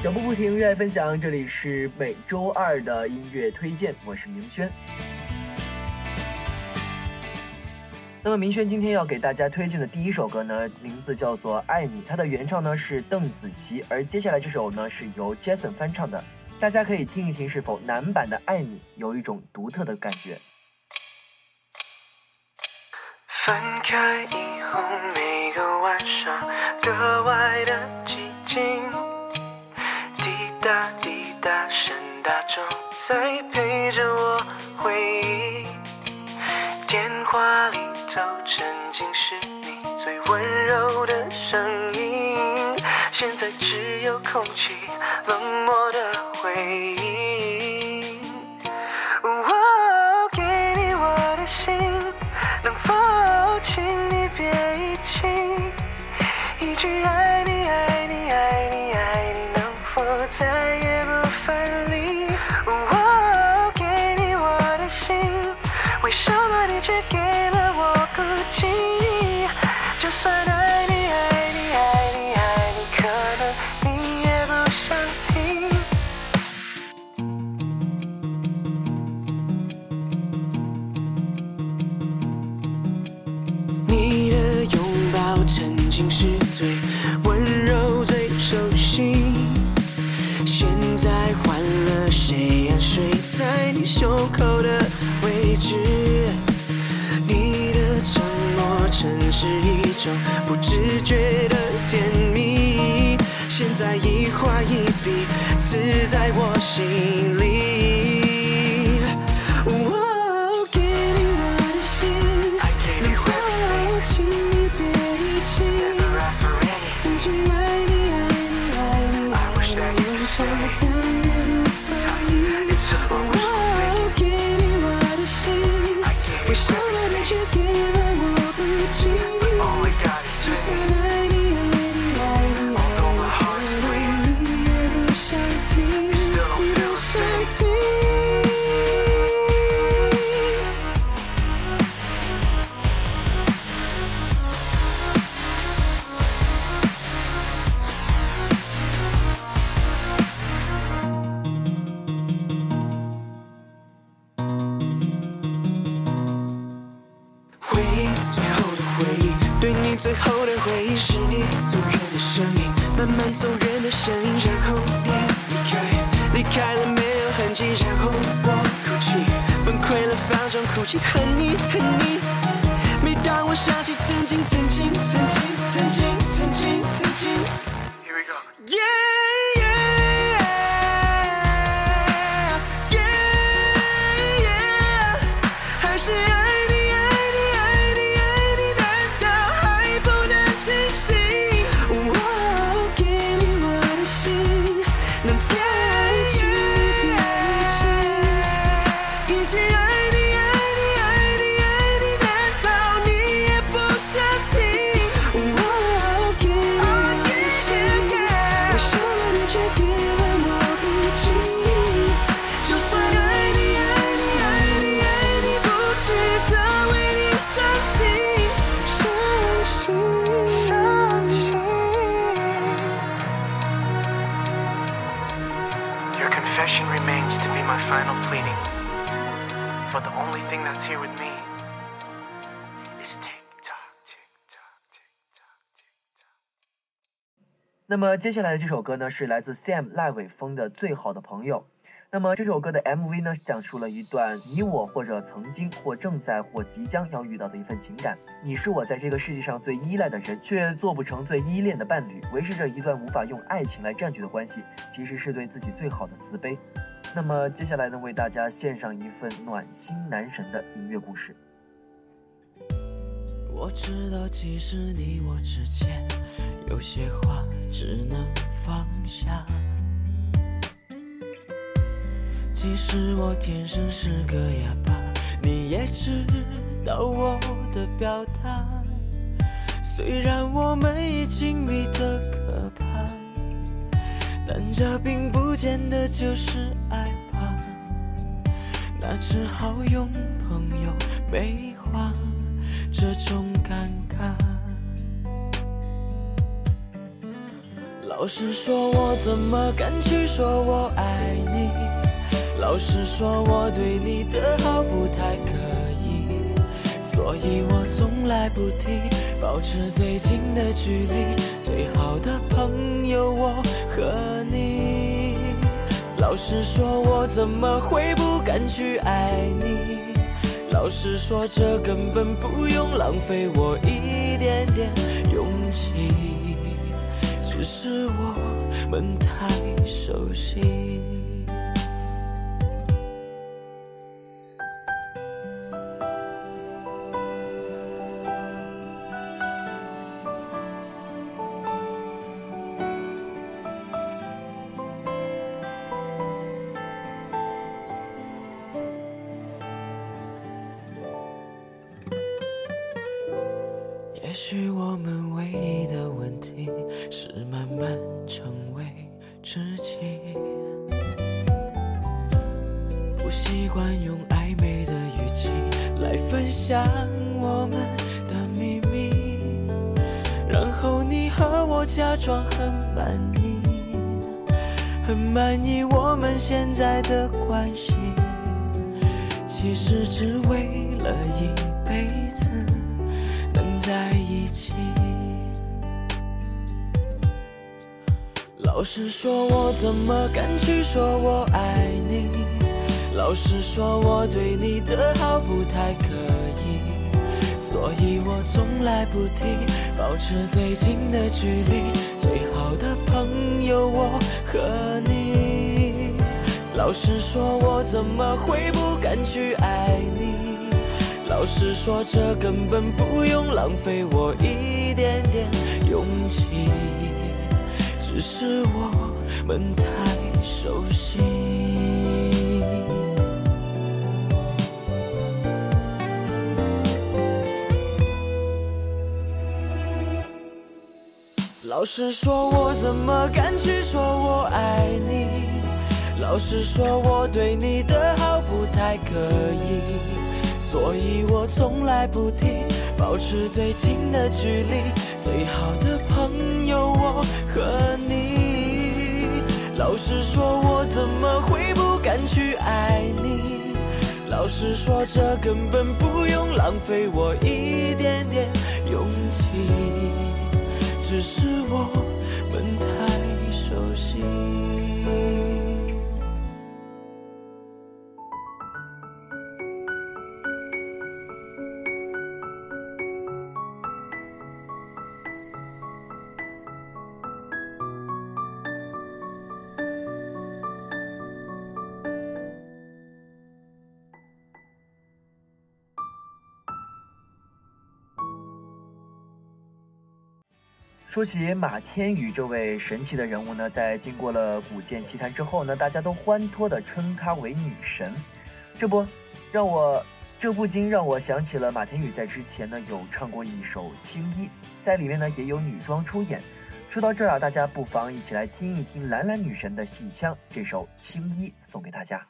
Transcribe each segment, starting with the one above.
脚步不停，热爱分享，这里是每周二的音乐推荐，我是明轩。那么明轩今天要给大家推荐的第一首歌呢，名字叫做《爱你》，它的原唱呢是邓紫棋，而接下来这首呢是由 Jason 翻唱的，大家可以听一听，是否男版的《爱你》有一种独特的感觉。分开以后，每个晚上格外的寂静。哒滴答，声大钟在陪着我回忆。电话里头曾经是你最温柔的声音，现在只有空气，冷漠的回应。我给你我的心，能否请你别遗弃？一句，爱位最后的回忆，是你走远的身影，慢慢走远的身影，然后你离开，离开了没有痕迹，然后我哭泣，崩溃了放声哭泣，恨你恨你。每当我想起曾经曾经曾经曾经曾经曾经。那么接下来的这首歌呢，是来自 Sam 赖伟峰的《最好的朋友》。那么这首歌的 MV 呢，讲述了一段你我或者曾经或正在或即将要遇到的一份情感。你是我在这个世界上最依赖的人，却做不成最依恋的伴侣。维持着一段无法用爱情来占据的关系，其实是对自己最好的慈悲。那么接下来呢，为大家献上一份暖心男神的音乐故事。我知道，其实你我之间有些话只能放下。其实我天生是个哑巴，你也知道我的表达。虽然我们已经密得可怕，但这并不见得就是爱吧。那只好用朋友美化这种尴尬。老实说，我怎么敢去说我爱你？老实说，我对你的好不太可以，所以我从来不提，保持最近的距离。最好的朋友，我和你。老实说，我怎么会不敢去爱你？老实说，这根本不用浪费我一点点勇气，是我们太熟悉。分享我们的秘密，然后你和我假装很满意，很满意我们现在的关系，其实只为了一辈子。能在一起。老实说，我怎么敢去说我爱你？老实说，我对你的好不太可，所以我从来不提，保持最近的距离。最好的朋友，我和你。老实说，我怎么会不敢去爱你？老实说，这根本不用浪费我一点点勇气，只是我们太熟悉。老实说，我怎么敢去说我爱你？老实说，我对你的好不太可以。所以我从来不提，保持最近的距离。最好的朋友，我和你。老实说，我怎么会不敢去爱你？老实说，这根本不用浪费我一点点勇气，只是说起马天宇这位神奇的人物呢，在经过了古剑奇谭之后呢，大家都欢脱的称她为女神。这不，让我这不禁让我想起了马天宇在之前呢有唱过一首《青衣》，在里面呢也有女装出演。说到这儿啊，大家不妨一起来听一听兰兰女神的戏腔，这首《青衣》送给大家。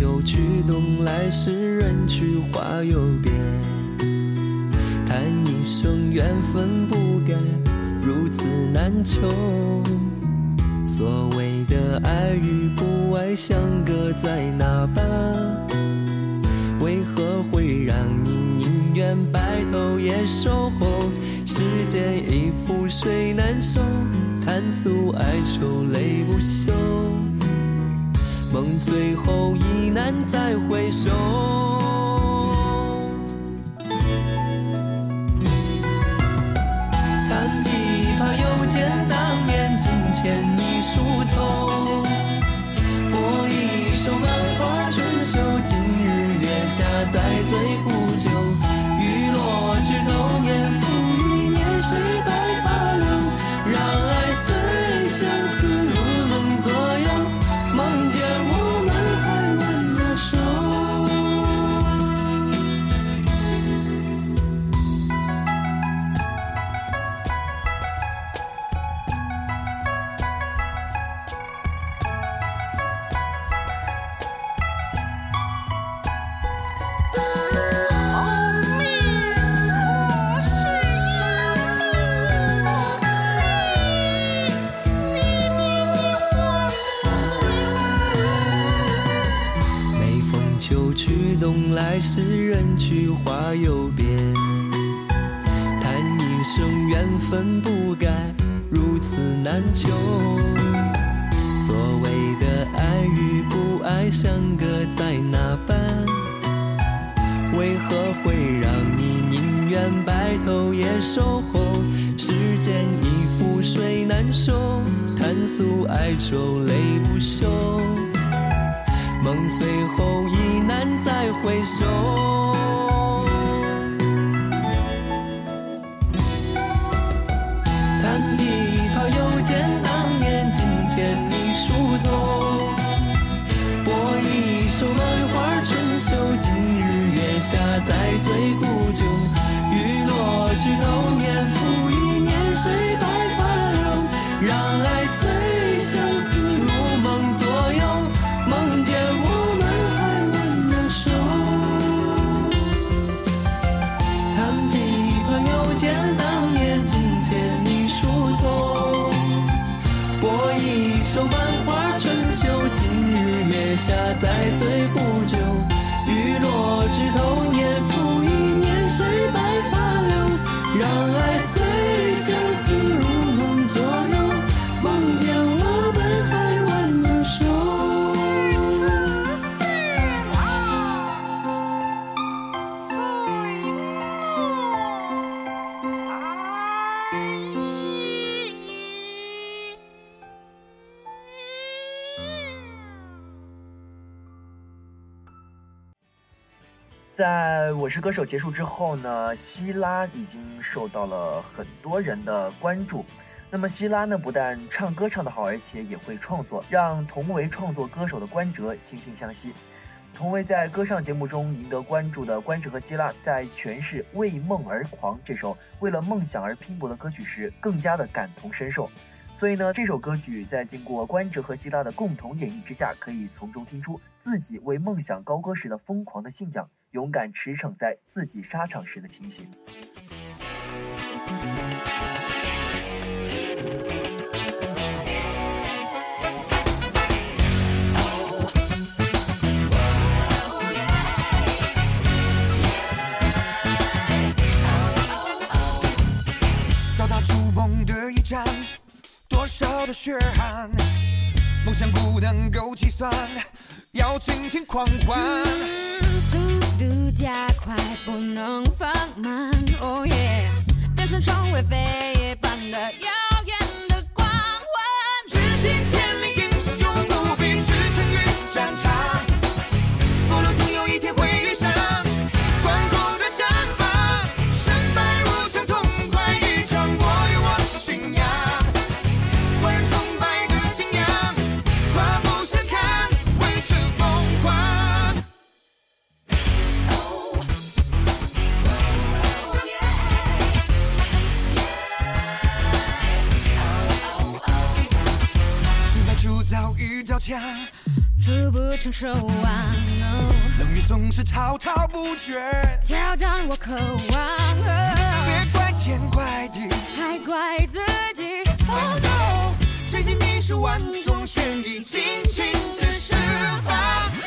秋去冬来时，人去花又变。叹一声缘分不该如此难求。所谓的爱与不爱，相隔在哪般？为何会让你宁愿白头也守候？世间已覆水难收，叹诉哀愁泪不休。梦最后已难再回首。弹琵琶又见当年镜前一梳头，我一首《百花春秋》，今日月下再醉送来时人去花又变。叹一声缘分不该如此难求。所谓的爱与不爱，相隔在哪般？为何会让你宁愿白头也守候？时间已覆水难收，叹诉哀愁泪不休。梦碎后已难再回首。弹琵琶又见当年金钱你梳头，拨一首满花春秋，今日月下再醉古酒。雨落枝头在我是歌手结束之后呢，希拉已经受到了很多人的关注。那么希拉呢，不但唱歌唱得好，而且也会创作，让同为创作歌手的关喆惺惺相惜。同为在歌唱节目中赢得关注的关喆和希拉，在诠释《为梦而狂》这首为了梦想而拼搏的歌曲时，更加的感同身受。所以呢，这首歌曲在经过关喆和希拉的共同演绎之下，可以从中听出自己为梦想高歌时的疯狂的信仰，勇敢驰骋在自己沙场时的情形。到达筑梦的一站，多少的血汗，梦想不能够计算，要尽情狂欢。速度加快，不能放慢。哦耶，变身成为飞造一道墙，触不成手啊！No，冷雨总是滔滔不绝。挑战我渴望，别怪天怪地，还怪自己。Oh no，谁信你是万中选一，轻轻的释放。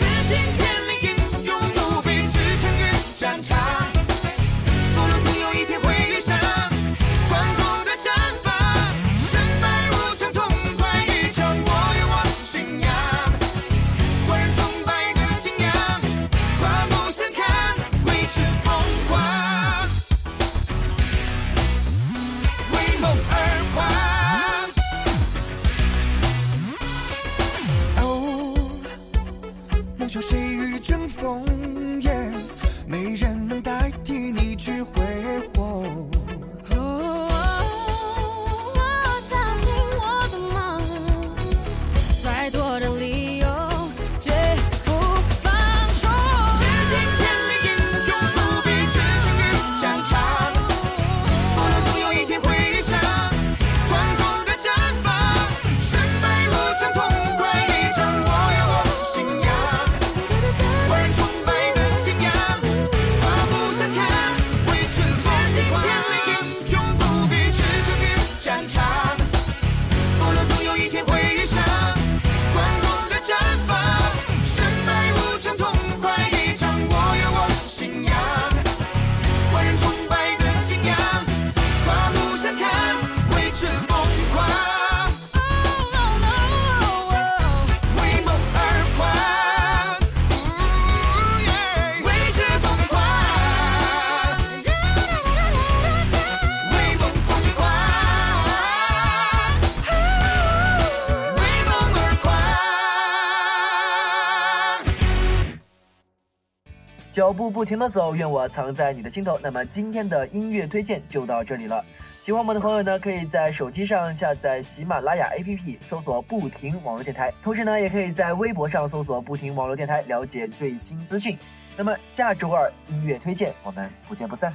脚步不停的走，愿我藏在你的心头。那么今天的音乐推荐就到这里了。喜欢我们的朋友呢，可以在手机上下载喜马拉雅 APP，搜索“不停网络电台”。同时呢，也可以在微博上搜索“不停网络电台”，了解最新资讯。那么下周二音乐推荐，我们不见不散。